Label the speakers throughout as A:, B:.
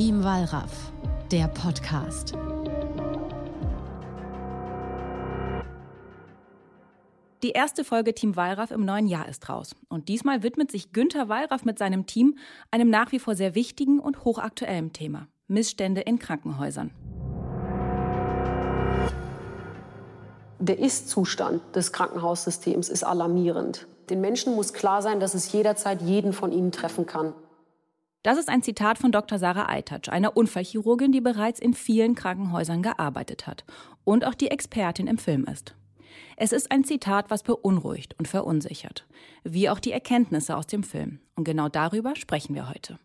A: Team Wallraff, der Podcast.
B: Die erste Folge Team Wallraff im neuen Jahr ist raus. Und diesmal widmet sich Günther Wallraff mit seinem Team einem nach wie vor sehr wichtigen und hochaktuellen Thema. Missstände in Krankenhäusern.
C: Der Ist-Zustand des Krankenhaussystems ist alarmierend. Den Menschen muss klar sein, dass es jederzeit jeden von ihnen treffen kann.
B: Das ist ein Zitat von Dr. Sarah Eitatsch, einer Unfallchirurgin, die bereits in vielen Krankenhäusern gearbeitet hat und auch die Expertin im Film ist. Es ist ein Zitat, was beunruhigt und verunsichert, wie auch die Erkenntnisse aus dem Film. Und genau darüber sprechen wir heute.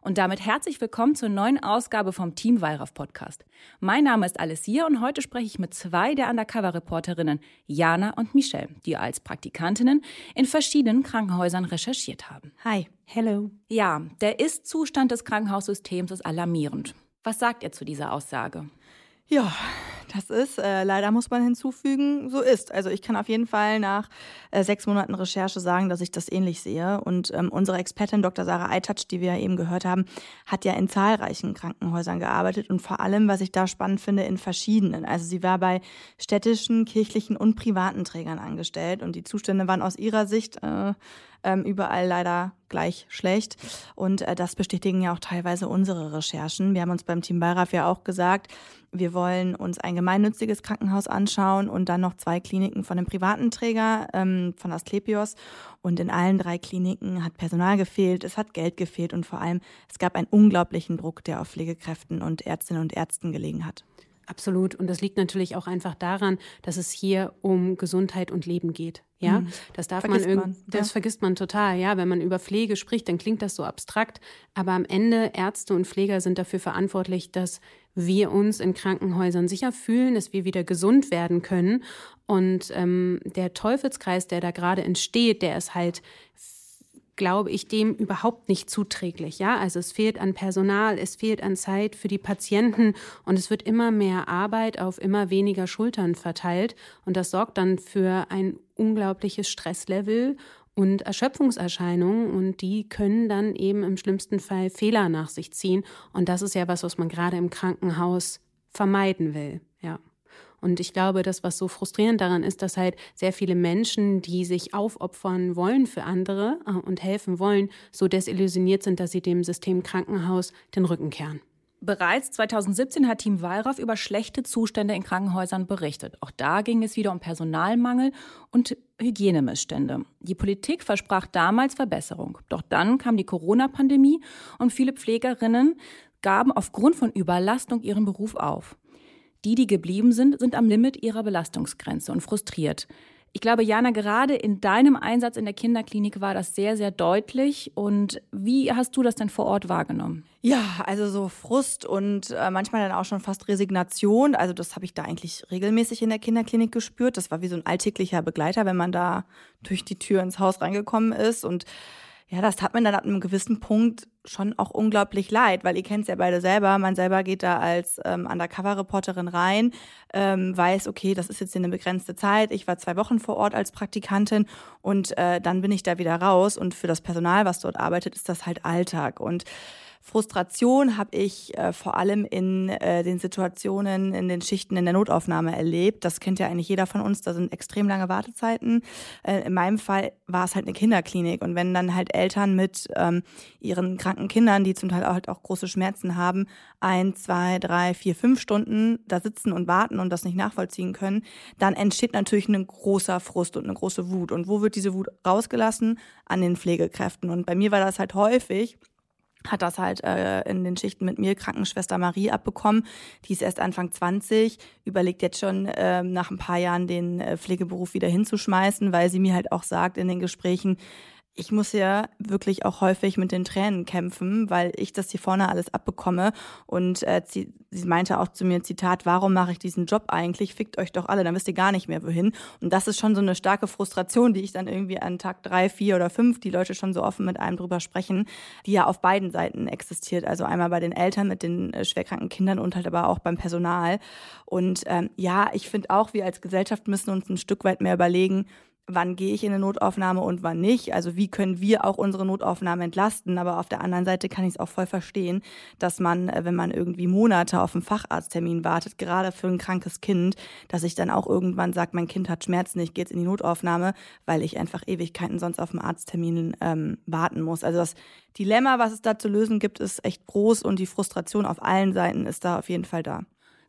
B: Und damit herzlich willkommen zur neuen Ausgabe vom Team Wallraff Podcast. Mein Name ist Alessia und heute spreche ich mit zwei der Undercover-Reporterinnen, Jana und Michelle, die als Praktikantinnen in verschiedenen Krankenhäusern recherchiert haben.
D: Hi, hello.
B: Ja, der Ist-Zustand des Krankenhaussystems ist alarmierend. Was sagt ihr zu dieser Aussage?
D: Ja, das ist, äh, leider muss man hinzufügen, so ist. Also ich kann auf jeden Fall nach äh, sechs Monaten Recherche sagen, dass ich das ähnlich sehe. Und ähm, unsere Expertin Dr. Sarah Eitatsch, die wir ja eben gehört haben, hat ja in zahlreichen Krankenhäusern gearbeitet und vor allem, was ich da spannend finde, in verschiedenen. Also sie war bei städtischen, kirchlichen und privaten Trägern angestellt und die Zustände waren aus ihrer Sicht äh, ähm, überall leider gleich schlecht. Und äh, das bestätigen ja auch teilweise unsere Recherchen. Wir haben uns beim Team Bayraf ja auch gesagt, wir wollen uns ein gemeinnütziges Krankenhaus anschauen und dann noch zwei Kliniken von einem privaten Träger, ähm, von Asklepios. Und in allen drei Kliniken hat Personal gefehlt, es hat Geld gefehlt und vor allem es gab einen unglaublichen Druck, der auf Pflegekräften und Ärztinnen und Ärzten gelegen hat.
E: Absolut. Und das liegt natürlich auch einfach daran, dass es hier um Gesundheit und Leben geht. Ja, mhm. das darf vergisst man, man das ja. vergisst man total. Ja, wenn man über Pflege spricht, dann klingt das so abstrakt. Aber am Ende Ärzte und Pfleger sind dafür verantwortlich, dass wir uns in Krankenhäusern sicher fühlen, dass wir wieder gesund werden können. Und ähm, der Teufelskreis, der da gerade entsteht, der ist halt glaube ich, dem überhaupt nicht zuträglich. Ja, also es fehlt an Personal, es fehlt an Zeit für die Patienten und es wird immer mehr Arbeit auf immer weniger Schultern verteilt und das sorgt dann für ein unglaubliches Stresslevel und Erschöpfungserscheinungen und die können dann eben im schlimmsten Fall Fehler nach sich ziehen und das ist ja was, was man gerade im Krankenhaus vermeiden will. Und ich glaube, das, was so frustrierend daran ist, dass halt sehr viele Menschen, die sich aufopfern wollen für andere äh, und helfen wollen, so desillusioniert sind, dass sie dem System Krankenhaus den Rücken kehren.
B: Bereits 2017 hat Team Wallraff über schlechte Zustände in Krankenhäusern berichtet. Auch da ging es wieder um Personalmangel und Hygienemissstände. Die Politik versprach damals Verbesserung. Doch dann kam die Corona-Pandemie und viele Pflegerinnen gaben aufgrund von Überlastung ihren Beruf auf. Die, die geblieben sind, sind am Limit ihrer Belastungsgrenze und frustriert. Ich glaube, Jana, gerade in deinem Einsatz in der Kinderklinik war das sehr, sehr deutlich. Und wie hast du das denn vor Ort wahrgenommen?
D: Ja, also so Frust und äh, manchmal dann auch schon fast Resignation. Also das habe ich da eigentlich regelmäßig in der Kinderklinik gespürt. Das war wie so ein alltäglicher Begleiter, wenn man da durch die Tür ins Haus reingekommen ist. Und ja, das tat mir dann ab einem gewissen Punkt schon auch unglaublich leid, weil ihr kennt es ja beide selber. Man selber geht da als ähm, Undercover-Reporterin rein, ähm, weiß, okay, das ist jetzt eine begrenzte Zeit. Ich war zwei Wochen vor Ort als Praktikantin und äh, dann bin ich da wieder raus. Und für das Personal, was dort arbeitet, ist das halt Alltag. Und Frustration habe ich äh, vor allem in äh, den Situationen, in den Schichten in der Notaufnahme erlebt. Das kennt ja eigentlich jeder von uns. Da sind extrem lange Wartezeiten. Äh, in meinem Fall war es halt eine Kinderklinik. Und wenn dann halt Eltern mit ähm, ihren kranken Kindern, die zum Teil auch, halt auch große Schmerzen haben, ein, zwei, drei, vier, fünf Stunden da sitzen und warten und das nicht nachvollziehen können, dann entsteht natürlich ein großer Frust und eine große Wut. Und wo wird diese Wut rausgelassen? An den Pflegekräften. Und bei mir war das halt häufig, hat das halt äh, in den Schichten mit mir Krankenschwester Marie abbekommen. Die ist erst Anfang 20, überlegt jetzt schon äh, nach ein paar Jahren den äh, Pflegeberuf wieder hinzuschmeißen, weil sie mir halt auch sagt in den Gesprächen, ich muss ja wirklich auch häufig mit den Tränen kämpfen, weil ich das hier vorne alles abbekomme. Und äh, sie, sie meinte auch zu mir, Zitat, warum mache ich diesen Job eigentlich? Fickt euch doch alle, dann wisst ihr gar nicht mehr wohin. Und das ist schon so eine starke Frustration, die ich dann irgendwie an Tag drei, vier oder fünf, die Leute schon so offen mit einem drüber sprechen, die ja auf beiden Seiten existiert. Also einmal bei den Eltern mit den äh, schwerkranken Kindern und halt aber auch beim Personal. Und ähm, ja, ich finde auch, wir als Gesellschaft müssen uns ein Stück weit mehr überlegen, wann gehe ich in eine Notaufnahme und wann nicht. Also wie können wir auch unsere Notaufnahme entlasten. Aber auf der anderen Seite kann ich es auch voll verstehen, dass man, äh, wenn man irgendwie Monate auf einen Facharzttermin wartet, gerade für ein krankes Kind, dass ich dann auch irgendwann sagt, mein Kind hat Schmerzen, ich gehe jetzt in die Notaufnahme, weil ich einfach Ewigkeiten sonst auf einen Arzttermin ähm, warten muss. Also das Dilemma, was es da zu lösen gibt, ist echt groß und die Frustration auf allen Seiten ist da auf jeden Fall da.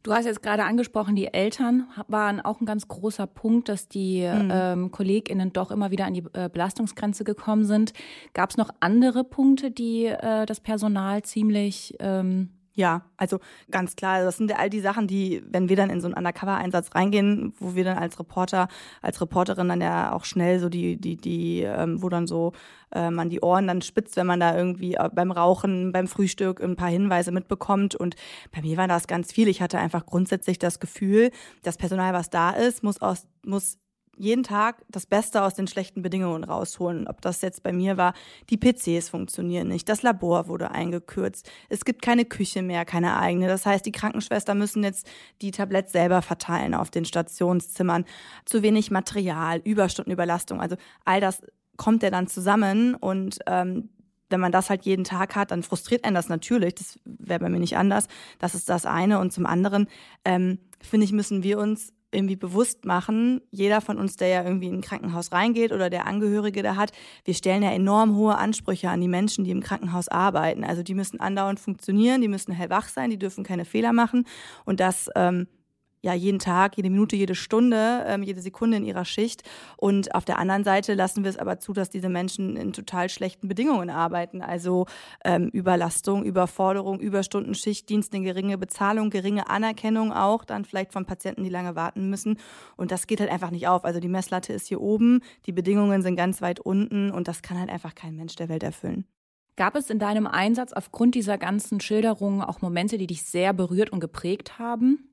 B: Du hast jetzt gerade angesprochen, die Eltern waren auch ein ganz großer Punkt, dass die mhm. ähm, KollegInnen doch immer wieder an die äh, Belastungsgrenze gekommen sind. Gab es noch andere Punkte, die äh, das Personal ziemlich ähm,
D: ja, also ganz klar, das sind ja all die Sachen, die, wenn wir dann in so einen Undercover-Einsatz reingehen, wo wir dann als Reporter, als Reporterin dann ja auch schnell so die, die, die, ähm, wo dann so äh, man die Ohren dann spitzt, wenn man da irgendwie äh, beim Rauchen, beim Frühstück ein paar Hinweise mitbekommt. Und bei mir war das ganz viel. Ich hatte einfach grundsätzlich das Gefühl, das Personal, was da ist, muss aus, muss jeden Tag das Beste aus den schlechten Bedingungen rausholen. Ob das jetzt bei mir war, die PCs funktionieren nicht, das Labor wurde eingekürzt, es gibt keine Küche mehr, keine eigene. Das heißt, die Krankenschwester müssen jetzt die Tabletts selber verteilen auf den Stationszimmern. Zu wenig Material, Überstundenüberlastung, also all das kommt ja dann zusammen und ähm, wenn man das halt jeden Tag hat, dann frustriert einen das natürlich. Das wäre bei mir nicht anders. Das ist das eine. Und zum anderen, ähm, finde ich, müssen wir uns irgendwie bewusst machen, jeder von uns, der ja irgendwie in ein Krankenhaus reingeht oder der Angehörige da hat, wir stellen ja enorm hohe Ansprüche an die Menschen, die im Krankenhaus arbeiten. Also die müssen andauernd funktionieren, die müssen hellwach sein, die dürfen keine Fehler machen. Und das ähm, ja jeden Tag, jede Minute, jede Stunde, ähm, jede Sekunde in ihrer Schicht. Und auf der anderen Seite lassen wir es aber zu, dass diese Menschen in total schlechten Bedingungen arbeiten. Also ähm, Überlastung, Überforderung, Überstunden, Schichtdienst, eine geringe Bezahlung, geringe Anerkennung auch, dann vielleicht von Patienten, die lange warten müssen. Und das geht halt einfach nicht auf. Also die Messlatte ist hier oben, die Bedingungen sind ganz weit unten und das kann halt einfach kein Mensch der Welt erfüllen.
B: Gab es in deinem Einsatz aufgrund dieser ganzen Schilderungen auch Momente, die dich sehr berührt und geprägt haben?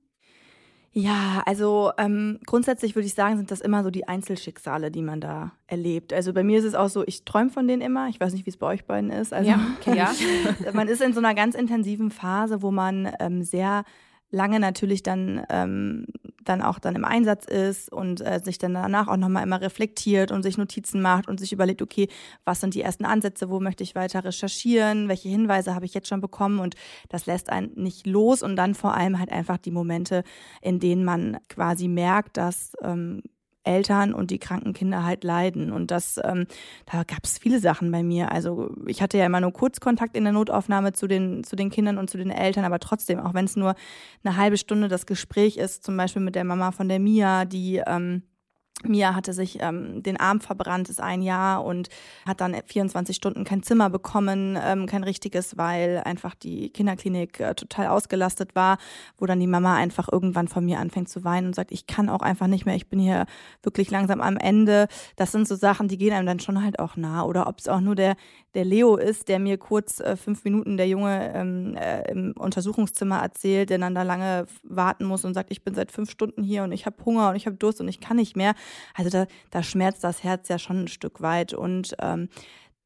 D: Ja, also ähm, grundsätzlich würde ich sagen, sind das immer so die Einzelschicksale, die man da erlebt. Also bei mir ist es auch so, ich träume von denen immer. Ich weiß nicht, wie es bei euch beiden ist. Also,
B: ja, ja.
D: man ist in so einer ganz intensiven Phase, wo man ähm, sehr lange natürlich dann, ähm, dann auch dann im Einsatz ist und äh, sich dann danach auch nochmal immer reflektiert und sich Notizen macht und sich überlegt, okay, was sind die ersten Ansätze, wo möchte ich weiter recherchieren, welche Hinweise habe ich jetzt schon bekommen? Und das lässt einen nicht los und dann vor allem halt einfach die Momente, in denen man quasi merkt, dass ähm, Eltern und die kranken Kinder halt leiden. Und das, ähm, da gab es viele Sachen bei mir. Also ich hatte ja immer nur Kurzkontakt in der Notaufnahme zu den, zu den Kindern und zu den Eltern, aber trotzdem, auch wenn es nur eine halbe Stunde das Gespräch ist, zum Beispiel mit der Mama von der Mia, die ähm, Mia hatte sich ähm, den Arm verbrannt, ist ein Jahr und hat dann 24 Stunden kein Zimmer bekommen, ähm, kein richtiges, weil einfach die Kinderklinik äh, total ausgelastet war, wo dann die Mama einfach irgendwann von mir anfängt zu weinen und sagt, ich kann auch einfach nicht mehr, ich bin hier wirklich langsam am Ende. Das sind so Sachen, die gehen einem dann schon halt auch nah. Oder ob es auch nur der, der Leo ist, der mir kurz äh, fünf Minuten der Junge ähm, äh, im Untersuchungszimmer erzählt, der dann da lange warten muss und sagt, ich bin seit fünf Stunden hier und ich habe Hunger und ich habe Durst und ich kann nicht mehr. Also da, da schmerzt das Herz ja schon ein Stück weit. Und ähm,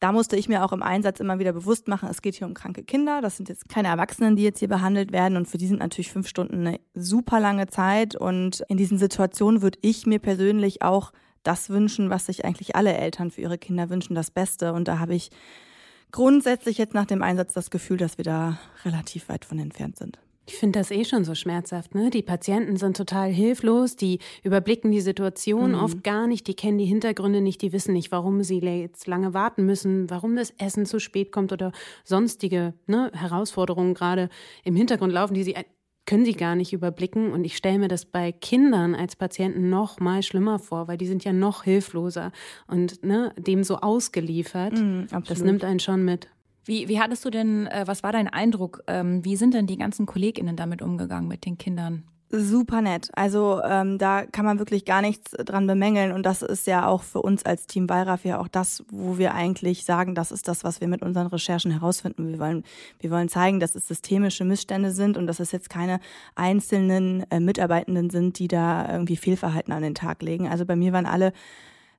D: da musste ich mir auch im Einsatz immer wieder bewusst machen, es geht hier um kranke Kinder. Das sind jetzt keine Erwachsenen, die jetzt hier behandelt werden. Und für die sind natürlich fünf Stunden eine super lange Zeit. Und in diesen Situationen würde ich mir persönlich auch das wünschen, was sich eigentlich alle Eltern für ihre Kinder wünschen, das Beste. Und da habe ich grundsätzlich jetzt nach dem Einsatz das Gefühl, dass wir da relativ weit von entfernt sind.
E: Ich finde das eh schon so schmerzhaft. Ne? Die Patienten sind total hilflos, die überblicken die Situation mhm. oft gar nicht, die kennen die Hintergründe nicht, die wissen nicht, warum sie jetzt lange warten müssen, warum das Essen zu spät kommt oder sonstige ne, Herausforderungen gerade im Hintergrund laufen, die sie können sie gar nicht überblicken. Und ich stelle mir das bei Kindern als Patienten noch mal schlimmer vor, weil die sind ja noch hilfloser und ne, dem so ausgeliefert. Mm, das nimmt einen schon mit.
B: Wie, wie hattest du denn, äh, was war dein Eindruck? Ähm, wie sind denn die ganzen KollegInnen damit umgegangen mit den Kindern?
D: Super nett. Also ähm, da kann man wirklich gar nichts dran bemängeln. Und das ist ja auch für uns als Team Wallraff ja auch das, wo wir eigentlich sagen, das ist das, was wir mit unseren Recherchen herausfinden. Wir wollen, wir wollen zeigen, dass es systemische Missstände sind und dass es jetzt keine einzelnen äh, Mitarbeitenden sind, die da irgendwie Fehlverhalten an den Tag legen. Also bei mir waren alle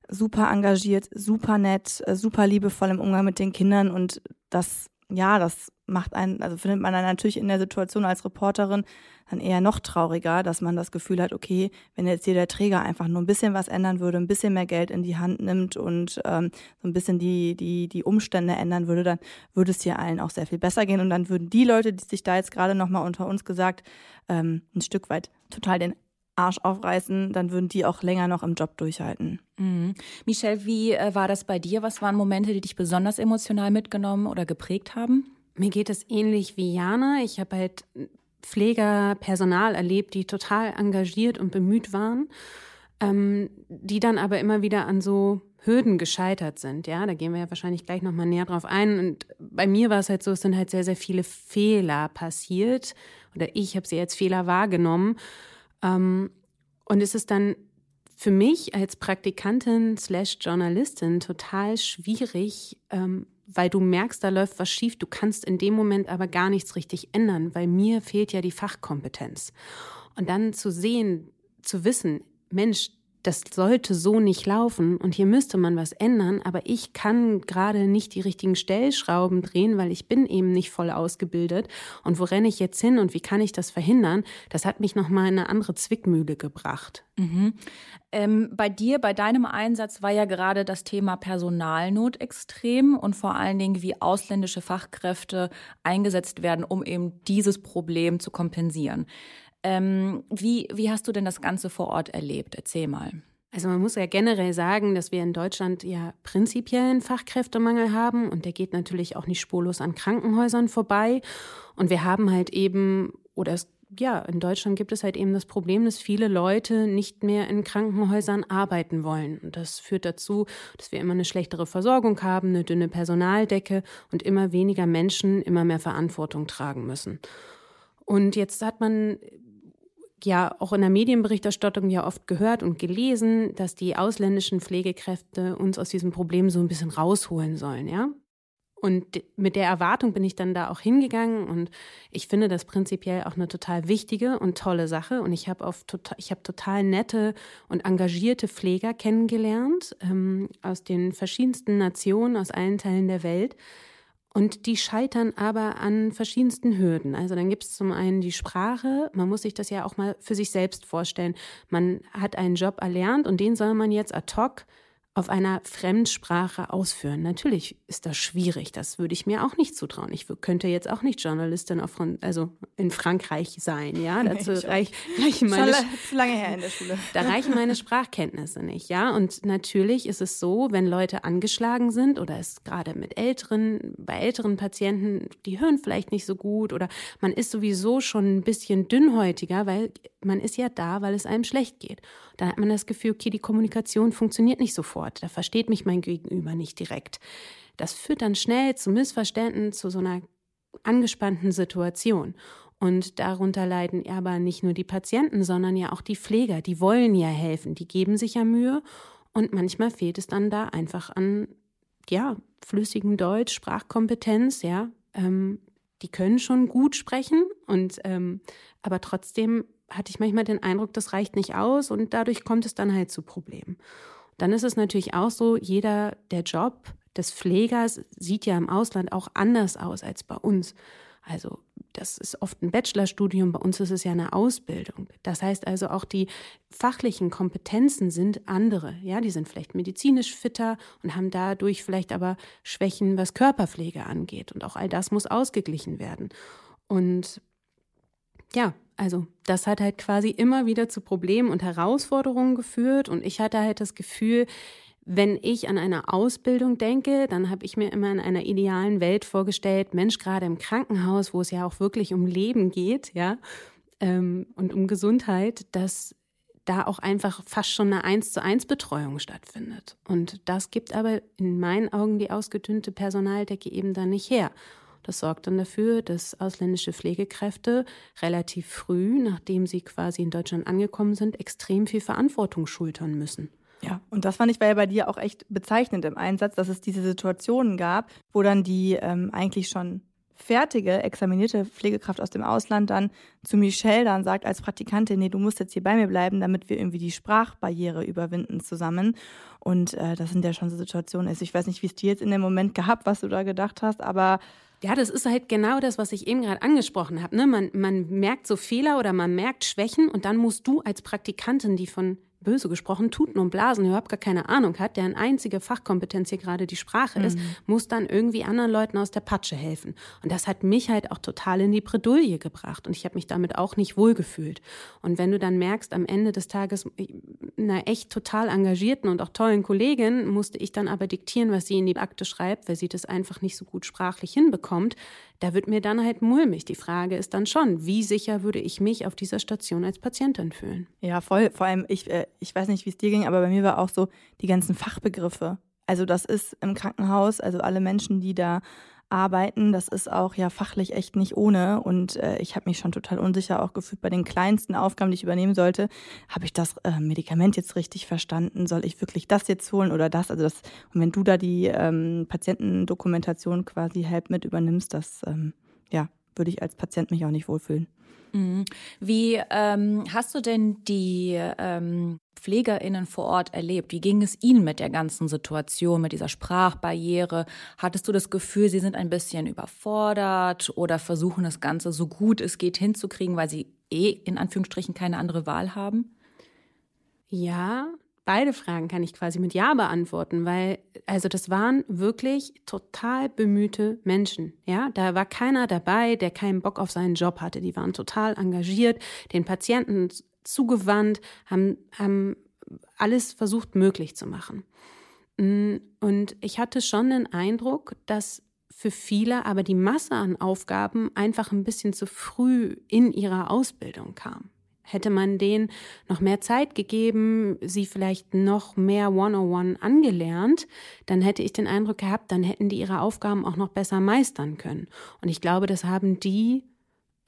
D: super engagiert, super nett, äh, super liebevoll im Umgang mit den Kindern und das, ja, das macht einen, also findet man dann natürlich in der Situation als Reporterin dann eher noch trauriger, dass man das Gefühl hat, okay, wenn jetzt hier der Träger einfach nur ein bisschen was ändern würde, ein bisschen mehr Geld in die Hand nimmt und ähm, so ein bisschen die, die, die Umstände ändern würde, dann würde es hier allen auch sehr viel besser gehen. Und dann würden die Leute, die sich da jetzt gerade nochmal unter uns gesagt, ähm, ein Stück weit total den Arsch aufreißen, dann würden die auch länger noch im Job durchhalten.
B: Mhm. Michelle, wie äh, war das bei dir? Was waren Momente, die dich besonders emotional mitgenommen oder geprägt haben?
E: Mir geht es ähnlich wie Jana. Ich habe halt Pfleger, Personal erlebt, die total engagiert und bemüht waren, ähm, die dann aber immer wieder an so Hürden gescheitert sind. Ja, da gehen wir ja wahrscheinlich gleich nochmal näher drauf ein. Und bei mir war es halt so, es sind halt sehr, sehr viele Fehler passiert oder ich habe sie als Fehler wahrgenommen. Ähm, und es ist dann für mich als Praktikantin slash Journalistin total schwierig, ähm, weil du merkst, da läuft was schief. Du kannst in dem Moment aber gar nichts richtig ändern, weil mir fehlt ja die Fachkompetenz. Und dann zu sehen, zu wissen, Mensch, das sollte so nicht laufen und hier müsste man was ändern, aber ich kann gerade nicht die richtigen Stellschrauben drehen, weil ich bin eben nicht voll ausgebildet. Und wo renne ich jetzt hin und wie kann ich das verhindern? Das hat mich nochmal in eine andere Zwickmühle gebracht.
B: Mhm. Ähm, bei dir, bei deinem Einsatz war ja gerade das Thema Personalnot extrem und vor allen Dingen, wie ausländische Fachkräfte eingesetzt werden, um eben dieses Problem zu kompensieren. Ähm, wie, wie hast du denn das Ganze vor Ort erlebt? Erzähl mal.
E: Also man muss ja generell sagen, dass wir in Deutschland ja prinzipiell einen Fachkräftemangel haben und der geht natürlich auch nicht spurlos an Krankenhäusern vorbei. Und wir haben halt eben, oder es, ja, in Deutschland gibt es halt eben das Problem, dass viele Leute nicht mehr in Krankenhäusern arbeiten wollen. Und das führt dazu, dass wir immer eine schlechtere Versorgung haben, eine dünne Personaldecke und immer weniger Menschen immer mehr Verantwortung tragen müssen. Und jetzt hat man ja auch in der Medienberichterstattung ja oft gehört und gelesen, dass die ausländischen Pflegekräfte uns aus diesem Problem so ein bisschen rausholen sollen, ja. Und mit der Erwartung bin ich dann da auch hingegangen und ich finde das prinzipiell auch eine total wichtige und tolle Sache. Und ich habe auf total, ich habe total nette und engagierte Pfleger kennengelernt ähm, aus den verschiedensten Nationen, aus allen Teilen der Welt. Und die scheitern aber an verschiedensten Hürden. Also dann gibt es zum einen die Sprache. Man muss sich das ja auch mal für sich selbst vorstellen. Man hat einen Job erlernt und den soll man jetzt ad hoc auf einer Fremdsprache ausführen. Natürlich ist das schwierig. Das würde ich mir auch nicht zutrauen. Ich könnte jetzt auch nicht Journalistin auf, also in Frankreich sein. Ja, dazu nee, reich, reichen meine
D: schon lange her in der Schule.
E: Da reichen meine Sprachkenntnisse nicht. Ja, und natürlich ist es so, wenn Leute angeschlagen sind oder es gerade mit älteren, bei älteren Patienten, die hören vielleicht nicht so gut oder man ist sowieso schon ein bisschen dünnhäutiger, weil man ist ja da, weil es einem schlecht geht. Dann hat man das Gefühl, okay, die Kommunikation funktioniert nicht sofort. Da versteht mich mein Gegenüber nicht direkt. Das führt dann schnell zu Missverständnissen, zu so einer angespannten Situation. Und darunter leiden aber nicht nur die Patienten, sondern ja auch die Pfleger. Die wollen ja helfen, die geben sich ja Mühe. Und manchmal fehlt es dann da einfach an, ja, flüssigem Deutsch, Sprachkompetenz, ja. Ähm, die können schon gut sprechen und ähm, aber trotzdem hatte ich manchmal den Eindruck, das reicht nicht aus und dadurch kommt es dann halt zu Problemen. Dann ist es natürlich auch so, jeder, der Job des Pflegers sieht ja im Ausland auch anders aus als bei uns. Also das ist oft ein Bachelorstudium, bei uns ist es ja eine Ausbildung. Das heißt also auch die fachlichen Kompetenzen sind andere. Ja, die sind vielleicht medizinisch fitter und haben dadurch vielleicht aber Schwächen, was Körperpflege angeht. Und auch all das muss ausgeglichen werden. Und ja, also das hat halt quasi immer wieder zu Problemen und Herausforderungen geführt und ich hatte halt das Gefühl, wenn ich an eine Ausbildung denke, dann habe ich mir immer in einer idealen Welt vorgestellt, Mensch, gerade im Krankenhaus, wo es ja auch wirklich um Leben geht, ja, ähm, und um Gesundheit, dass da auch einfach fast schon eine eins zu eins Betreuung stattfindet. Und das gibt aber in meinen Augen die ausgedünnte Personaldecke eben dann nicht her. Das sorgt dann dafür, dass ausländische Pflegekräfte relativ früh, nachdem sie quasi in Deutschland angekommen sind, extrem viel Verantwortung schultern müssen.
D: Ja, und das fand ich ja bei dir auch echt bezeichnend im Einsatz, dass es diese Situationen gab, wo dann die ähm, eigentlich schon fertige, examinierte Pflegekraft aus dem Ausland dann zu Michelle dann sagt als Praktikantin, nee, du musst jetzt hier bei mir bleiben, damit wir irgendwie die Sprachbarriere überwinden zusammen. Und äh, das sind ja schon so Situationen. Also ich weiß nicht, wie es dir jetzt in dem Moment gehabt, was du da gedacht hast, aber
E: Ja, das ist halt genau das, was ich eben gerade angesprochen habe. Ne? Man, man merkt so Fehler oder man merkt Schwächen und dann musst du als Praktikantin, die von böse gesprochen, Tuten und Blasen überhaupt gar keine Ahnung hat, deren einzige Fachkompetenz hier gerade die Sprache ist, mhm. muss dann irgendwie anderen Leuten aus der Patsche helfen. Und das hat mich halt auch total in die Bredouille gebracht. Und ich habe mich damit auch nicht wohlgefühlt. Und wenn du dann merkst, am Ende des Tages, einer echt total engagierten und auch tollen Kollegin musste ich dann aber diktieren, was sie in die Akte schreibt, weil sie das einfach nicht so gut sprachlich hinbekommt, da wird mir dann halt mulmig. Die Frage ist dann schon, wie sicher würde ich mich auf dieser Station als Patientin fühlen?
D: Ja, voll. Vor allem, ich, äh, ich weiß nicht, wie es dir ging, aber bei mir war auch so die ganzen Fachbegriffe. Also das ist im Krankenhaus, also alle Menschen, die da arbeiten. Das ist auch ja fachlich echt nicht ohne. Und äh, ich habe mich schon total unsicher auch gefühlt bei den kleinsten Aufgaben, die ich übernehmen sollte. Habe ich das äh, Medikament jetzt richtig verstanden? Soll ich wirklich das jetzt holen oder das? Also das, und wenn du da die ähm, Patientendokumentation quasi halb mit übernimmst, das ähm, ja, würde ich als Patient mich auch nicht wohlfühlen.
B: Mhm. Wie ähm, hast du denn die ähm, PflegerInnen vor Ort erlebt? Wie ging es Ihnen mit der ganzen Situation, mit dieser Sprachbarriere? Hattest du das Gefühl, Sie sind ein bisschen überfordert oder versuchen das Ganze so gut es geht hinzukriegen, weil Sie eh in Anführungsstrichen keine andere Wahl haben?
E: Ja, beide Fragen kann ich quasi mit Ja beantworten, weil also das waren wirklich total bemühte Menschen. Ja, da war keiner dabei, der keinen Bock auf seinen Job hatte. Die waren total engagiert, den Patienten zugewandt, haben, haben alles versucht möglich zu machen. Mm, und ich hatte schon den Eindruck, dass für viele aber die Masse an Aufgaben einfach ein bisschen zu früh in ihrer Ausbildung kam. Hätte man denen noch mehr Zeit gegeben, sie vielleicht noch mehr One-on-One angelernt, dann hätte ich den Eindruck gehabt, dann hätten die ihre Aufgaben auch noch besser meistern können. Und ich glaube, das haben die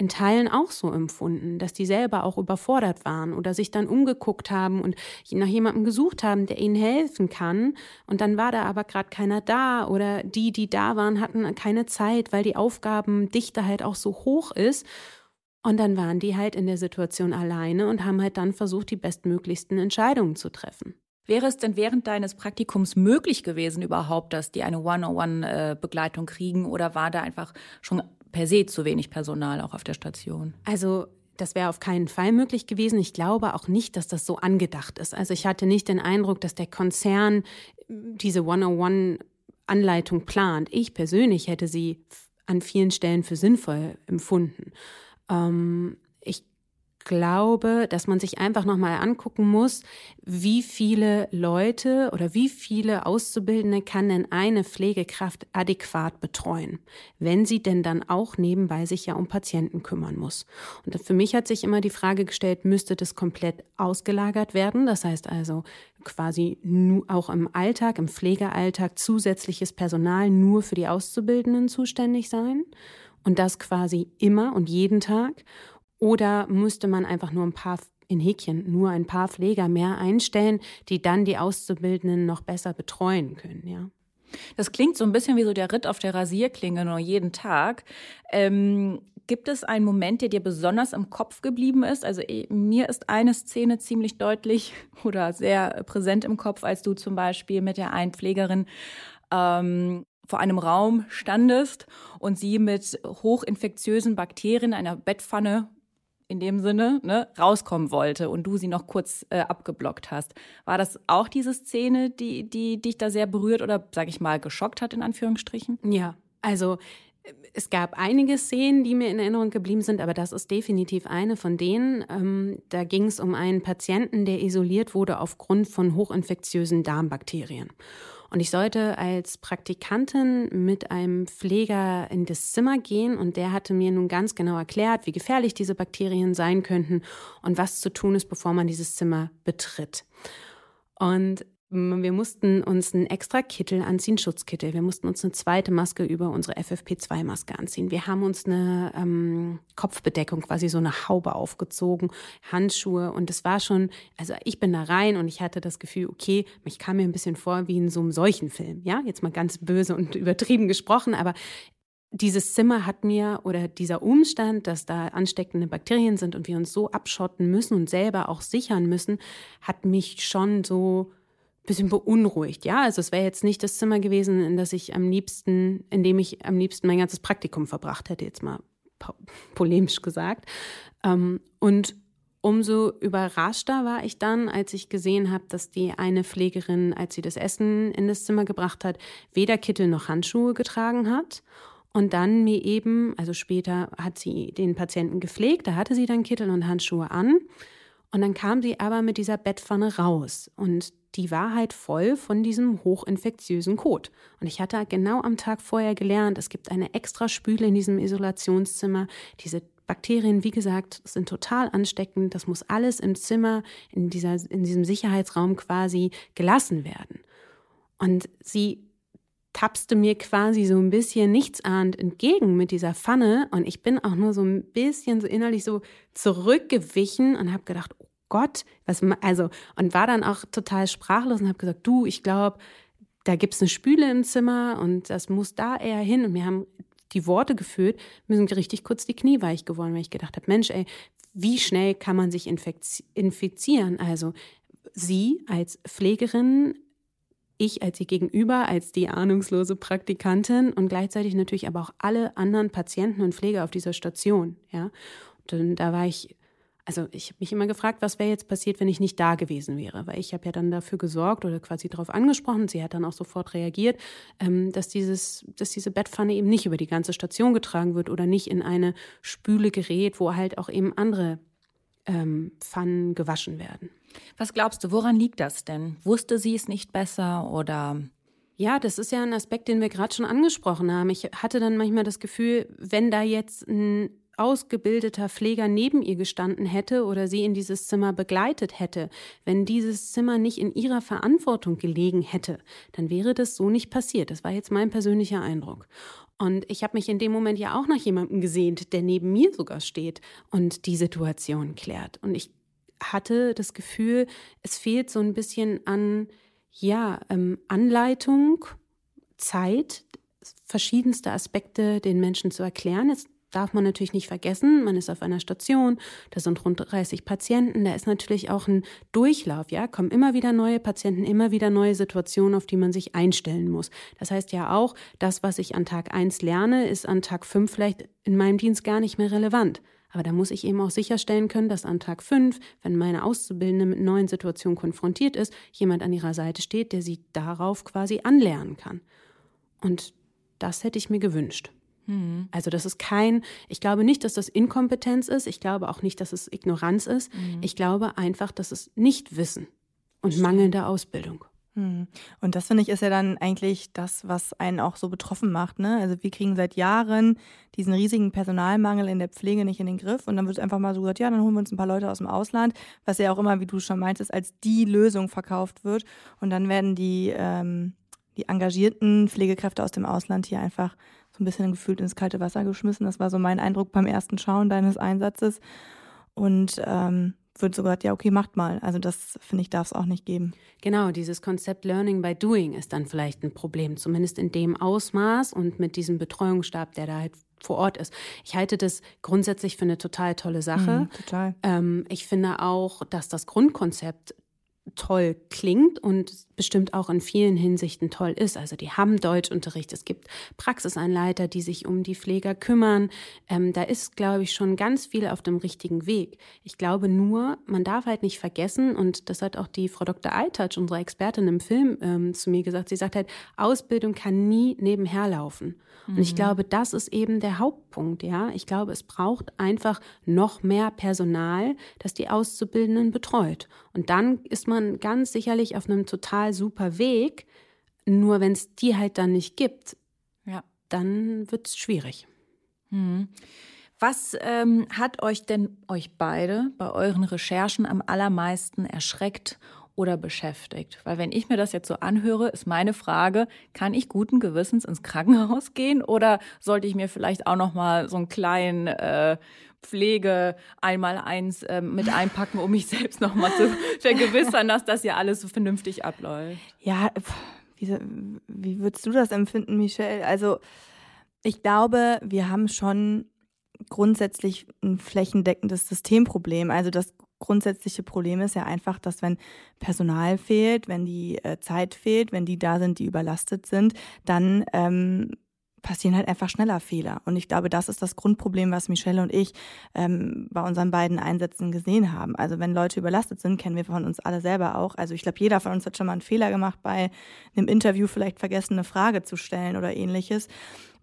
E: in Teilen auch so empfunden, dass die selber auch überfordert waren oder sich dann umgeguckt haben und nach jemandem gesucht haben, der ihnen helfen kann. Und dann war da aber gerade keiner da oder die, die da waren, hatten keine Zeit, weil die Aufgabendichte halt auch so hoch ist. Und dann waren die halt in der Situation alleine und haben halt dann versucht, die bestmöglichsten Entscheidungen zu treffen.
B: Wäre es denn während deines Praktikums möglich gewesen überhaupt, dass die eine One-on-One-Begleitung kriegen oder war da einfach schon per se zu wenig Personal auch auf der Station?
E: Also das wäre auf keinen Fall möglich gewesen. Ich glaube auch nicht, dass das so angedacht ist. Also ich hatte nicht den Eindruck, dass der Konzern diese One-on-One-Anleitung plant. Ich persönlich hätte sie an vielen Stellen für sinnvoll empfunden. Ähm, glaube, dass man sich einfach nochmal angucken muss, wie viele Leute oder wie viele Auszubildende kann denn eine Pflegekraft adäquat betreuen, wenn sie denn dann auch nebenbei sich ja um Patienten kümmern muss. Und für mich hat sich immer die Frage gestellt, müsste das komplett ausgelagert werden? Das heißt also quasi auch im Alltag, im Pflegealltag zusätzliches Personal nur für die Auszubildenden zuständig sein? Und das quasi immer und jeden Tag? Oder müsste man einfach nur ein paar in Häkchen nur ein paar Pfleger mehr einstellen, die dann die Auszubildenden noch besser betreuen können, ja.
B: Das klingt so ein bisschen wie so der Ritt auf der Rasierklinge, nur jeden Tag. Ähm, gibt es einen Moment, der dir besonders im Kopf geblieben ist? Also eh, mir ist eine Szene ziemlich deutlich oder sehr präsent im Kopf, als du zum Beispiel mit der einen Pflegerin ähm, vor einem Raum standest und sie mit hochinfektiösen Bakterien einer Bettpfanne in dem Sinne ne, rauskommen wollte und du sie noch kurz äh, abgeblockt hast. War das auch diese Szene, die, die dich da sehr berührt oder, sag ich mal, geschockt hat, in Anführungsstrichen?
E: Ja, also es gab einige Szenen, die mir in Erinnerung geblieben sind, aber das ist definitiv eine von denen. Ähm, da ging es um einen Patienten, der isoliert wurde aufgrund von hochinfektiösen Darmbakterien. Und ich sollte als Praktikantin mit einem Pfleger in das Zimmer gehen und der hatte mir nun ganz genau erklärt, wie gefährlich diese Bakterien sein könnten und was zu tun ist, bevor man dieses Zimmer betritt. Und wir mussten uns einen extra Kittel anziehen, Schutzkittel. Wir mussten uns eine zweite Maske über unsere FFP2-Maske anziehen. Wir haben uns eine ähm, Kopfbedeckung, quasi so eine Haube aufgezogen, Handschuhe. Und es war schon, also ich bin da rein und ich hatte das Gefühl, okay, mich kam mir ein bisschen vor wie in so einem Seuchenfilm. Ja, jetzt mal ganz böse und übertrieben gesprochen, aber dieses Zimmer hat mir oder dieser Umstand, dass da ansteckende Bakterien sind und wir uns so abschotten müssen und selber auch sichern müssen, hat mich schon so bisschen beunruhigt. Ja, also es wäre jetzt nicht das Zimmer gewesen, in das ich am liebsten, in dem ich am liebsten mein ganzes Praktikum verbracht hätte, jetzt mal polemisch gesagt. Ähm, und umso überraschter war ich dann, als ich gesehen habe, dass die eine Pflegerin, als sie das Essen in das Zimmer gebracht hat, weder Kittel noch Handschuhe getragen hat. Und dann mir eben, also später hat sie den Patienten gepflegt, da hatte sie dann Kittel und Handschuhe an. Und dann kam sie aber mit dieser Bettpfanne raus. Und die war halt voll von diesem hochinfektiösen Kot. Und ich hatte genau am Tag vorher gelernt, es gibt eine extra Spüle in diesem Isolationszimmer. Diese Bakterien, wie gesagt, sind total ansteckend. Das muss alles im Zimmer, in, dieser, in diesem Sicherheitsraum quasi gelassen werden. Und sie tapste mir quasi so ein bisschen nichtsahnd entgegen mit dieser Pfanne und ich bin auch nur so ein bisschen so innerlich so zurückgewichen und habe gedacht, Gott, was also und war dann auch total sprachlos und habe gesagt, du, ich glaube, da gibt es eine Spüle im Zimmer und das muss da eher hin und wir haben die Worte geführt, mir sind richtig kurz die Knie weich geworden, weil ich gedacht habe, Mensch, ey, wie schnell kann man sich infizieren? Also Sie als Pflegerin ich als ihr Gegenüber, als die ahnungslose Praktikantin und gleichzeitig natürlich aber auch alle anderen Patienten und Pfleger auf dieser Station. Ja, und da war ich, also ich habe mich immer gefragt, was wäre jetzt passiert, wenn ich nicht da gewesen wäre, weil ich habe ja dann dafür gesorgt oder quasi darauf angesprochen. Sie hat dann auch sofort reagiert, ähm, dass dieses, dass diese Bettpfanne eben nicht über die ganze Station getragen wird oder nicht in eine Spüle gerät, wo halt auch eben andere ähm, Pfannen gewaschen werden.
B: Was glaubst du, woran liegt das denn? Wusste sie es nicht besser oder?
E: Ja, das ist ja ein Aspekt, den wir gerade schon angesprochen haben. Ich hatte dann manchmal das Gefühl, wenn da jetzt ein ausgebildeter Pfleger neben ihr gestanden hätte oder sie in dieses Zimmer begleitet hätte, wenn dieses Zimmer nicht in ihrer Verantwortung gelegen hätte, dann wäre das so nicht passiert. Das war jetzt mein persönlicher Eindruck. Und ich habe mich in dem Moment ja auch nach jemandem gesehnt, der neben mir sogar steht und die Situation klärt. Und ich hatte das Gefühl, es fehlt so ein bisschen an ja, ähm, Anleitung, Zeit, verschiedenste Aspekte den Menschen zu erklären. Jetzt darf man natürlich nicht vergessen, man ist auf einer Station, da sind rund 30 Patienten, da ist natürlich auch ein Durchlauf, ja, kommen immer wieder neue Patienten, immer wieder neue Situationen, auf die man sich einstellen muss. Das heißt ja auch, das, was ich an Tag 1 lerne, ist an Tag 5 vielleicht in meinem Dienst gar nicht mehr relevant. Aber da muss ich eben auch sicherstellen können, dass an Tag 5, wenn meine Auszubildende mit neuen Situationen konfrontiert ist, jemand an ihrer Seite steht, der sie darauf quasi anlernen kann. Und das hätte ich mir gewünscht. Mhm. Also das ist kein, ich glaube nicht, dass das Inkompetenz ist, ich glaube auch nicht, dass es Ignoranz ist, mhm. ich glaube einfach, dass es Nichtwissen und mangelnde Ausbildung.
D: Hm. Und das finde ich ist ja dann eigentlich das, was einen auch so betroffen macht. Ne? Also wir kriegen seit Jahren diesen riesigen Personalmangel in der Pflege nicht in den Griff und dann wird einfach mal so gesagt, ja, dann holen wir uns ein paar Leute aus dem Ausland, was ja auch immer, wie du schon meintest, als die Lösung verkauft wird. Und dann werden die, ähm, die engagierten Pflegekräfte aus dem Ausland hier einfach so ein bisschen gefühlt ins kalte Wasser geschmissen. Das war so mein Eindruck beim ersten Schauen deines Einsatzes. Und ähm, wird so gesagt, ja, okay, macht mal. Also das, finde ich, darf es auch nicht geben.
E: Genau, dieses Konzept Learning by Doing ist dann vielleicht ein Problem, zumindest in dem Ausmaß und mit diesem Betreuungsstab, der da halt vor Ort ist. Ich halte das grundsätzlich für eine total tolle Sache.
D: Mhm, total.
E: Ähm, ich finde auch, dass das Grundkonzept toll klingt und bestimmt auch in vielen Hinsichten toll ist. Also die haben Deutschunterricht, es gibt Praxisanleiter, die sich um die Pfleger kümmern. Ähm, da ist, glaube ich, schon ganz viel auf dem richtigen Weg. Ich glaube nur, man darf halt nicht vergessen, und das hat auch die Frau Dr. Eitouch, unsere Expertin im Film, ähm, zu mir gesagt, sie sagt halt, Ausbildung kann nie nebenher laufen. Mhm. Und ich mhm. glaube, das ist eben der Hauptpunkt, ja. Ich glaube, es braucht einfach noch mehr Personal, das die Auszubildenden betreut. Und dann ist man ganz sicherlich auf einem total super Weg. Nur wenn es die halt dann nicht gibt, ja. dann wird es schwierig.
B: Mhm. Was ähm, hat euch denn, euch beide, bei euren Recherchen am allermeisten erschreckt oder beschäftigt? Weil wenn ich mir das jetzt so anhöre, ist meine Frage, kann ich guten Gewissens ins Krankenhaus gehen oder sollte ich mir vielleicht auch noch mal so einen kleinen äh, Pflege einmal eins äh, mit einpacken, um mich selbst noch mal zu vergewissern, dass das ja alles so vernünftig abläuft?
D: Ja, wie, wie würdest du das empfinden, Michelle? Also ich glaube, wir haben schon grundsätzlich ein flächendeckendes Systemproblem. Also das grundsätzliche Problem ist ja einfach, dass wenn Personal fehlt, wenn die äh, Zeit fehlt, wenn die da sind, die überlastet sind, dann ähm, passieren halt einfach schneller Fehler. Und ich glaube, das ist das Grundproblem, was Michelle und ich ähm, bei unseren beiden Einsätzen gesehen haben. Also wenn Leute überlastet sind, kennen wir von uns alle selber auch. Also ich glaube, jeder von uns hat schon mal einen Fehler gemacht bei einem Interview, vielleicht vergessen, eine Frage zu stellen oder ähnliches.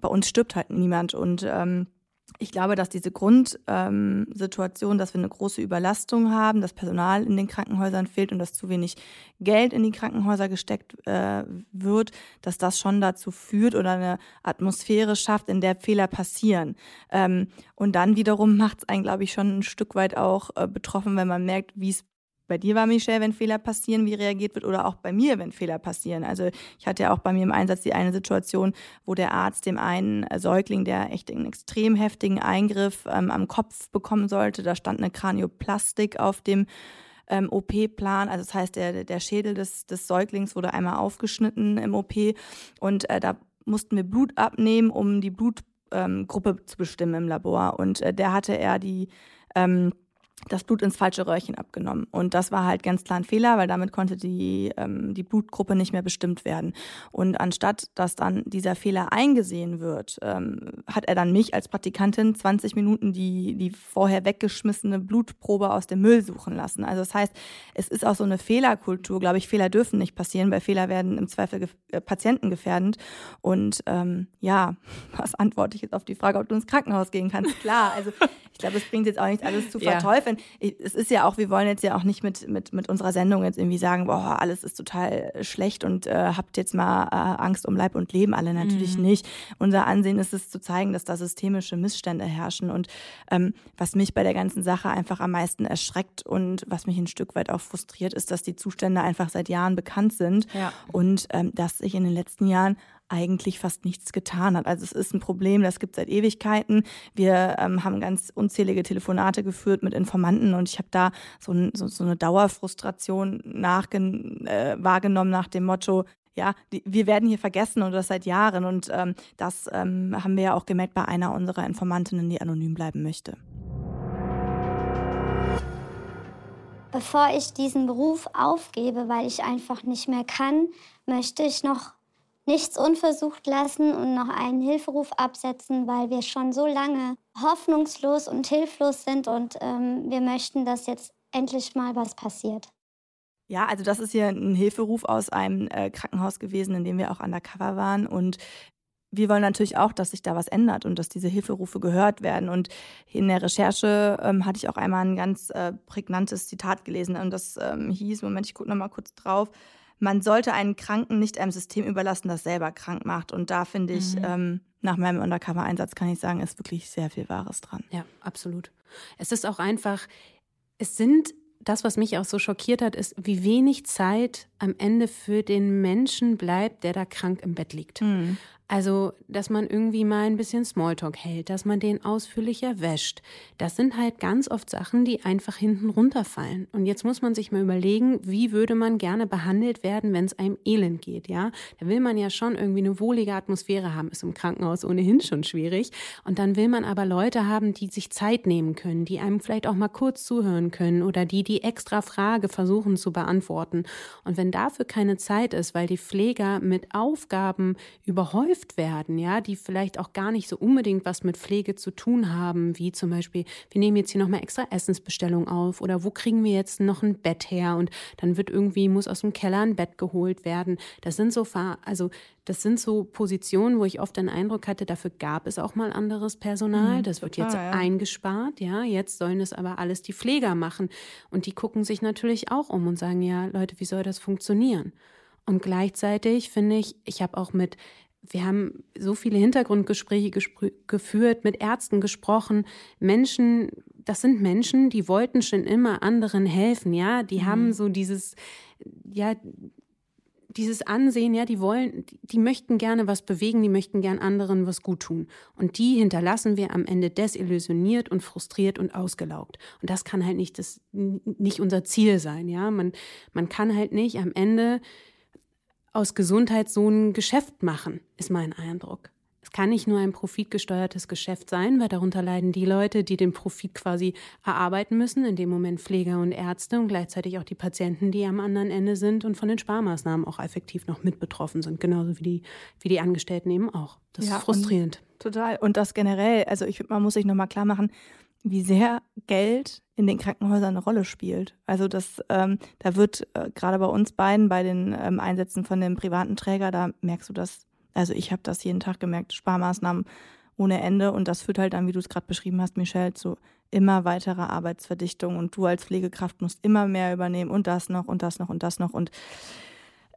D: Bei uns stirbt halt niemand und ähm, ich glaube, dass diese Grundsituation, ähm, dass wir eine große Überlastung haben, dass Personal in den Krankenhäusern fehlt und dass zu wenig Geld in die Krankenhäuser gesteckt äh, wird, dass das schon dazu führt oder eine Atmosphäre schafft, in der Fehler passieren. Ähm, und dann wiederum macht es einen, glaube ich, schon ein Stück weit auch äh, betroffen, wenn man merkt, wie es bei dir war, Michelle, wenn Fehler passieren, wie reagiert wird oder auch bei mir, wenn Fehler passieren. Also ich hatte ja auch bei mir im Einsatz die eine Situation, wo der Arzt dem einen Säugling, der echt einen extrem heftigen Eingriff ähm, am Kopf bekommen sollte, da stand eine Kranioplastik auf dem ähm, OP-Plan. Also das heißt, der, der Schädel des, des Säuglings wurde einmal aufgeschnitten im OP und äh, da mussten wir Blut abnehmen, um die Blutgruppe ähm, zu bestimmen im Labor. Und äh, der hatte er die ähm, das Blut ins falsche Röhrchen abgenommen. Und das war halt ganz klar ein Fehler, weil damit konnte die, ähm, die Blutgruppe nicht mehr bestimmt werden. Und anstatt dass dann dieser Fehler eingesehen wird, ähm, hat er dann mich als Praktikantin 20 Minuten die, die vorher weggeschmissene Blutprobe aus dem Müll suchen lassen. Also das heißt, es ist auch so eine Fehlerkultur, glaube ich, Fehler dürfen nicht passieren, weil Fehler werden im Zweifel gef äh, Patienten gefährdend. Und ähm, ja, was antworte ich jetzt auf die Frage, ob du ins Krankenhaus gehen kannst? Klar, also ich glaube, es bringt jetzt auch nicht alles zu verteufeln. Ja. Es ist ja auch, wir wollen jetzt ja auch nicht mit, mit, mit unserer Sendung jetzt irgendwie sagen, boah, alles ist total schlecht und äh, habt jetzt mal äh, Angst um Leib und Leben. Alle natürlich mhm. nicht. Unser Ansehen ist es zu zeigen, dass da systemische Missstände herrschen. Und ähm, was mich bei der ganzen Sache einfach am meisten erschreckt und was mich ein Stück weit auch frustriert, ist, dass die Zustände einfach seit Jahren bekannt sind ja. und ähm, dass sich in den letzten Jahren eigentlich fast nichts getan hat. Also es ist ein Problem, das gibt seit Ewigkeiten. Wir ähm, haben ganz unzählige Telefonate geführt mit Informanten und ich habe da so, ein, so, so, eine Dauerfrustration äh, wahrgenommen nach dem Motto, ja, die, wir werden hier vergessen und das seit Jahren. Und ähm, das ähm, haben wir ja auch gemerkt bei einer unserer Informantinnen, die anonym bleiben möchte.
F: Bevor ich diesen Beruf aufgebe, weil ich einfach nicht mehr kann, möchte ich noch nichts unversucht lassen und noch einen Hilferuf absetzen, weil wir schon so lange hoffnungslos und hilflos sind und ähm, wir möchten, dass jetzt endlich mal was passiert.
D: Ja, also das ist hier ein Hilferuf aus einem äh, Krankenhaus gewesen, in dem wir auch undercover waren und wir wollen natürlich auch, dass sich da was ändert und dass diese Hilferufe gehört werden. Und in der Recherche ähm, hatte ich auch einmal ein ganz äh, prägnantes Zitat gelesen und das ähm, hieß, Moment, ich gucke nochmal kurz drauf, man sollte einen Kranken nicht einem System überlassen, das selber krank macht. Und da finde ich, mhm. ähm, nach meinem Undercover-Einsatz kann ich sagen, ist wirklich sehr viel Wahres dran.
E: Ja, absolut. Es ist auch einfach, es sind das, was mich auch so schockiert hat, ist, wie wenig Zeit am Ende für den Menschen bleibt, der da krank im Bett liegt. Mhm. Also, dass man irgendwie mal ein bisschen Smalltalk hält, dass man den ausführlicher wäscht. Das sind halt ganz oft Sachen, die einfach hinten runterfallen. Und jetzt muss man sich mal überlegen, wie würde man gerne behandelt werden, wenn es einem elend geht, ja? Da will man ja schon irgendwie eine wohlige Atmosphäre haben. Ist im Krankenhaus ohnehin schon schwierig. Und dann will man aber Leute haben, die sich Zeit nehmen können, die einem vielleicht auch mal kurz zuhören können oder die die extra Frage versuchen zu beantworten. Und wenn dafür keine Zeit ist, weil die Pfleger mit Aufgaben überhäuft gehäuft werden, ja, die vielleicht auch gar nicht so unbedingt was mit Pflege zu tun haben, wie zum Beispiel, wir nehmen jetzt hier nochmal extra Essensbestellung auf oder wo kriegen wir jetzt noch ein Bett her und dann wird irgendwie, muss aus dem Keller ein Bett geholt werden. Das sind so, also das sind so Positionen, wo ich oft den Eindruck hatte, dafür gab es auch mal anderes Personal. Mhm, das wird jetzt ja. eingespart, ja. Jetzt sollen es aber alles die Pfleger machen. Und die gucken sich natürlich auch um und sagen, ja, Leute, wie soll das funktionieren? Und gleichzeitig finde ich, ich habe auch mit wir haben so viele Hintergrundgespräche geführt, mit Ärzten gesprochen, Menschen, das sind Menschen, die wollten schon immer anderen helfen, ja, die mhm. haben so dieses, ja, dieses Ansehen, ja, die wollen, die möchten gerne was bewegen, die möchten gern anderen was gut tun. Und die hinterlassen wir am Ende desillusioniert und frustriert und ausgelaugt. Und das kann halt nicht das, nicht unser Ziel sein, ja. Man, man kann halt nicht am Ende aus Gesundheit so ein Geschäft machen, ist mein Eindruck. Es kann nicht nur ein profitgesteuertes Geschäft sein, weil darunter leiden die Leute, die den Profit quasi erarbeiten müssen, in dem Moment Pfleger und Ärzte und gleichzeitig auch die Patienten, die am anderen Ende sind und von den Sparmaßnahmen auch effektiv noch mit betroffen sind, genauso wie die, wie die Angestellten eben auch. Das ja, ist frustrierend.
D: Und total. Und das generell, also ich, man muss sich nochmal klar machen, wie sehr Geld in den Krankenhäusern eine Rolle spielt. Also das, ähm, da wird äh, gerade bei uns beiden, bei den ähm, Einsätzen von dem privaten Träger, da merkst du das also ich habe das jeden Tag gemerkt, Sparmaßnahmen ohne Ende und das führt halt dann, wie du es gerade beschrieben hast, Michelle, zu immer weiterer Arbeitsverdichtung und du als Pflegekraft musst immer mehr übernehmen und das noch und das noch und das noch und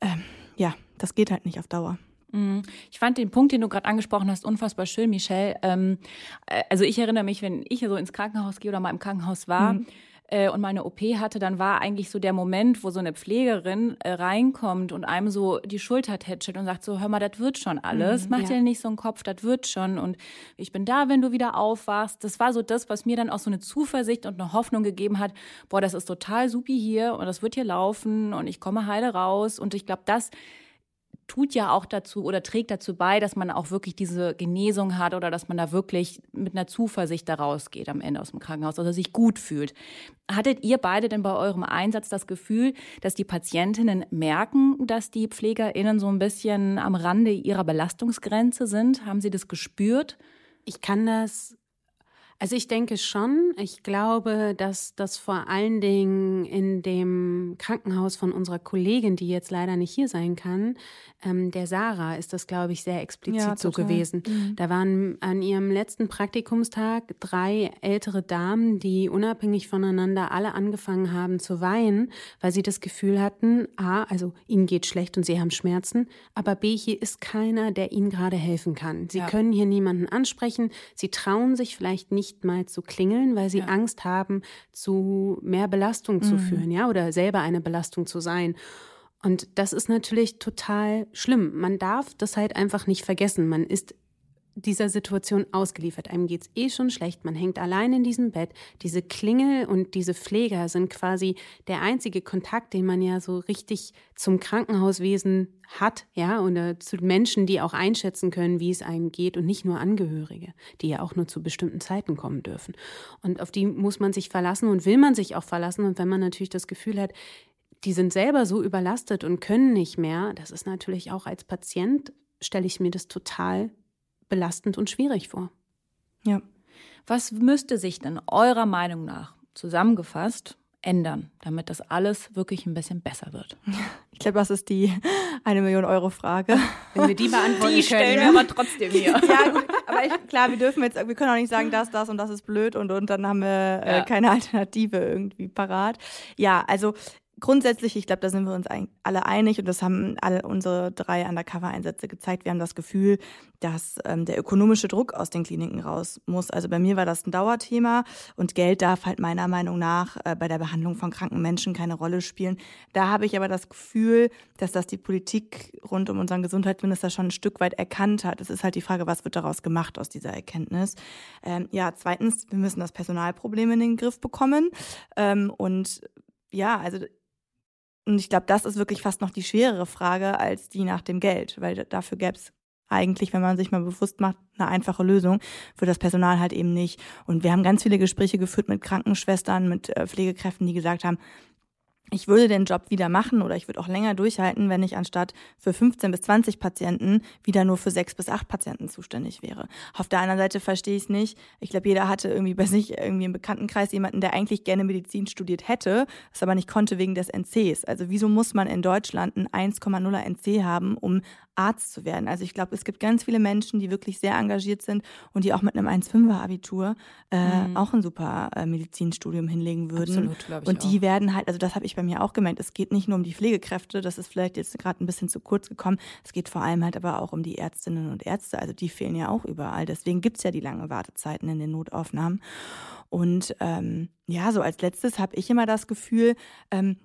D: ähm, ja, das geht halt nicht auf Dauer.
B: Mhm. Ich fand den Punkt, den du gerade angesprochen hast, unfassbar schön, Michelle. Ähm, äh, also ich erinnere mich, wenn ich so ins Krankenhaus gehe oder mal im Krankenhaus war, mhm äh, und meine OP hatte, dann war eigentlich so der Moment, wo so eine Pflegerin äh, reinkommt und einem so die Schulter tätschelt und sagt so, hör mal, das wird schon alles, mhm, mach ja. dir nicht so einen Kopf, das wird schon und ich bin da, wenn du wieder aufwachst. Das war so das, was mir dann auch so eine Zuversicht und eine Hoffnung gegeben hat, boah, das ist total supi hier und das wird hier laufen und ich komme heile raus und ich glaube, das tut ja auch dazu oder trägt dazu bei, dass man auch wirklich diese Genesung hat oder dass man da wirklich mit einer Zuversicht da rausgeht am Ende aus dem Krankenhaus, also sich gut fühlt. Hattet ihr beide denn bei eurem Einsatz das Gefühl, dass die Patientinnen merken, dass die PflegerInnen so ein bisschen am Rande ihrer Belastungsgrenze sind? Haben sie das gespürt?
E: Ich kann das also ich denke schon. Ich glaube, dass das vor allen Dingen in dem Krankenhaus von unserer Kollegin, die jetzt leider nicht hier sein kann, ähm, der Sarah, ist das, glaube ich, sehr explizit ja, so gewesen. Mhm. Da waren an ihrem letzten Praktikumstag drei ältere Damen, die unabhängig voneinander alle angefangen haben zu weinen, weil sie das Gefühl hatten, a, also ihnen geht schlecht und sie haben Schmerzen, aber b, hier ist keiner, der ihnen gerade helfen kann. Sie ja. können hier niemanden ansprechen, sie trauen sich vielleicht nicht nicht mal zu klingeln, weil sie ja. Angst haben, zu mehr Belastung mhm. zu führen, ja, oder selber eine Belastung zu sein. Und das ist natürlich total schlimm. Man darf das halt einfach nicht vergessen. Man ist dieser Situation ausgeliefert. Einem geht es eh schon schlecht, man hängt allein in diesem Bett. Diese Klingel und diese Pfleger sind quasi der einzige Kontakt, den man ja so richtig zum Krankenhauswesen hat, ja, oder zu Menschen, die auch einschätzen können, wie es einem geht und nicht nur Angehörige, die ja auch nur zu bestimmten Zeiten kommen dürfen. Und auf die muss man sich verlassen und will man sich auch verlassen. Und wenn man natürlich das Gefühl hat, die sind selber so überlastet und können nicht mehr, das ist natürlich auch als Patient, stelle ich mir das total belastend und schwierig vor.
B: Ja. Was müsste sich denn eurer Meinung nach zusammengefasst ändern, damit das alles wirklich ein bisschen besser wird?
D: Ich glaube, das ist die eine Million Euro Frage.
B: Wenn wir die beantworten
D: die stellen wir aber trotzdem hier. ja, gut, aber ich, klar, wir dürfen jetzt, wir können auch nicht sagen, das, das und das ist blöd und, und dann haben wir äh, keine Alternative irgendwie parat. Ja, also grundsätzlich, ich glaube, da sind wir uns alle einig und das haben alle unsere drei Undercover-Einsätze gezeigt. Wir haben das Gefühl, dass ähm, der ökonomische Druck aus den Kliniken raus muss. Also bei mir war das ein Dauerthema und Geld darf halt meiner Meinung nach äh, bei der Behandlung von kranken Menschen keine Rolle spielen. Da habe ich aber das Gefühl, dass das die Politik rund um unseren Gesundheitsminister schon ein Stück weit erkannt hat. Es ist halt die Frage, was wird daraus gemacht aus dieser Erkenntnis. Ähm, ja, zweitens, wir müssen das Personalproblem in den Griff bekommen ähm, und ja, also und ich glaube, das ist wirklich fast noch die schwerere Frage als die nach dem Geld, weil dafür gäbe es eigentlich, wenn man sich mal bewusst macht, eine einfache Lösung für das Personal halt eben nicht. Und wir haben ganz viele Gespräche geführt mit Krankenschwestern, mit äh, Pflegekräften, die gesagt haben, ich würde den Job wieder machen oder ich würde auch länger durchhalten, wenn ich anstatt für 15 bis 20 Patienten wieder nur für sechs bis acht Patienten zuständig wäre. Auf der anderen Seite verstehe ich es nicht. Ich glaube, jeder hatte irgendwie bei sich irgendwie im Bekanntenkreis jemanden, der eigentlich gerne Medizin studiert hätte, es aber nicht konnte wegen des NCs. Also wieso muss man in Deutschland ein 1,0er NC haben, um Arzt zu werden? Also ich glaube, es gibt ganz viele Menschen, die wirklich sehr engagiert sind und die auch mit einem 1,5er Abitur äh, mhm. auch ein super äh, Medizinstudium hinlegen würden. Absolut, ich Und die auch. werden halt, also das habe ich bei mir auch gemerkt, es geht nicht nur um die Pflegekräfte, das ist vielleicht jetzt gerade ein bisschen zu kurz gekommen, es geht vor allem halt aber auch um die Ärztinnen und Ärzte, also die fehlen ja auch überall. Deswegen gibt es ja die langen Wartezeiten in den Notaufnahmen. Und ähm, ja, so als letztes habe ich immer das Gefühl, ähm,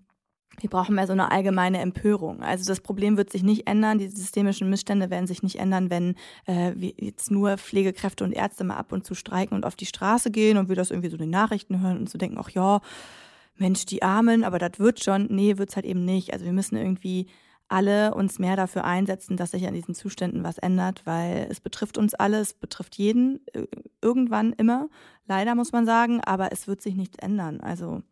D: wir brauchen mehr so eine allgemeine Empörung. Also das Problem wird sich nicht ändern, die systemischen Missstände werden sich nicht ändern, wenn äh, jetzt nur Pflegekräfte und Ärzte mal ab und zu streiken und auf die Straße gehen und wir das irgendwie so in den Nachrichten hören und so denken, ach ja, Mensch, die Armen, aber das wird schon. Nee, wird's halt eben nicht. Also wir müssen irgendwie alle uns mehr dafür einsetzen, dass sich an diesen Zuständen was ändert, weil es betrifft uns alle, es betrifft jeden, äh, irgendwann immer, leider muss man sagen, aber es wird sich nichts ändern. Also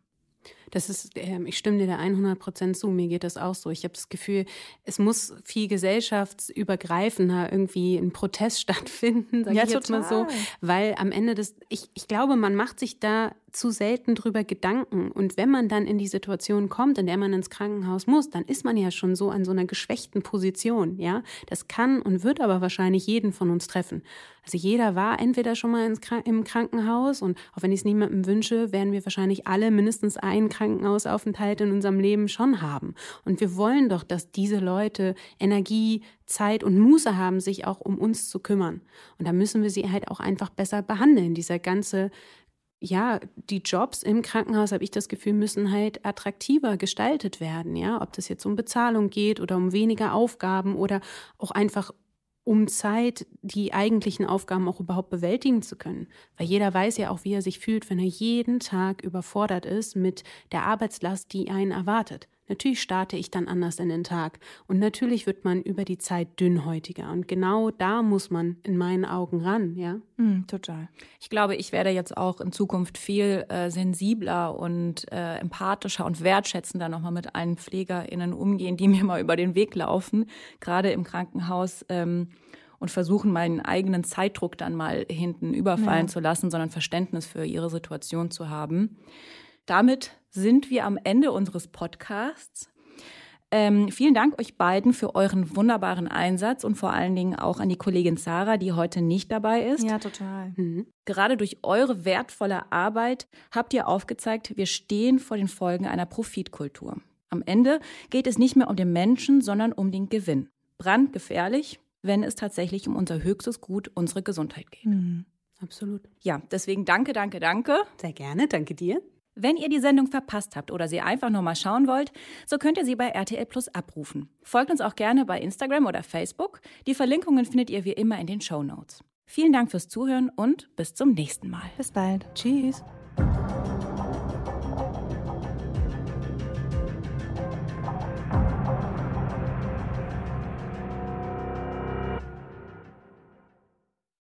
E: das ist, ähm, ich stimme dir da 100 Prozent zu. Mir geht das auch so. Ich habe das Gefühl, es muss viel gesellschaftsübergreifender irgendwie ein Protest stattfinden, sage ja, ich jetzt total. mal so, weil am Ende des, ich, ich glaube, man macht sich da zu selten drüber Gedanken. Und wenn man dann in die Situation kommt, in der man ins Krankenhaus muss, dann ist man ja schon so an so einer geschwächten Position, ja. Das kann und wird aber wahrscheinlich jeden von uns treffen. Also jeder war entweder schon mal im Krankenhaus und auch wenn ich es niemandem wünsche, werden wir wahrscheinlich alle mindestens einen Krankenhausaufenthalt in unserem Leben schon haben. Und wir wollen doch, dass diese Leute Energie, Zeit und Muße haben, sich auch um uns zu kümmern. Und da müssen wir sie halt auch einfach besser behandeln. Dieser ganze ja, die Jobs im Krankenhaus, habe ich das Gefühl, müssen halt attraktiver gestaltet werden, ja, ob das jetzt um Bezahlung geht oder um weniger Aufgaben oder auch einfach um Zeit, die eigentlichen Aufgaben auch überhaupt bewältigen zu können. Weil jeder weiß ja auch, wie er sich fühlt, wenn er jeden Tag überfordert ist mit der Arbeitslast, die einen erwartet. Natürlich starte ich dann anders in den Tag. Und natürlich wird man über die Zeit dünnhäutiger. Und genau da muss man in meinen Augen ran, ja?
B: Mm, total. Ich glaube, ich werde jetzt auch in Zukunft viel äh, sensibler und äh, empathischer und wertschätzender nochmal mit allen PflegerInnen umgehen, die mir mal über den Weg laufen, gerade im Krankenhaus. Ähm, und versuchen, meinen eigenen Zeitdruck dann mal hinten überfallen ja. zu lassen, sondern Verständnis für ihre Situation zu haben. Damit sind wir am Ende unseres Podcasts. Ähm, vielen Dank euch beiden für euren wunderbaren Einsatz und vor allen Dingen auch an die Kollegin Sarah, die heute nicht dabei ist.
D: Ja, total.
B: Mhm. Gerade durch eure wertvolle Arbeit habt ihr aufgezeigt, wir stehen vor den Folgen einer Profitkultur. Am Ende geht es nicht mehr um den Menschen, sondern um den Gewinn. Brandgefährlich, wenn es tatsächlich um unser höchstes Gut, unsere Gesundheit geht. Mhm.
E: Absolut.
B: Ja, deswegen danke, danke, danke.
E: Sehr gerne, danke dir.
B: Wenn ihr die Sendung verpasst habt oder sie einfach nur mal schauen wollt, so könnt ihr sie bei RTL Plus abrufen. Folgt uns auch gerne bei Instagram oder Facebook. Die Verlinkungen findet ihr wie immer in den Show Notes. Vielen Dank fürs Zuhören und bis zum nächsten Mal.
D: Bis bald.
E: Tschüss.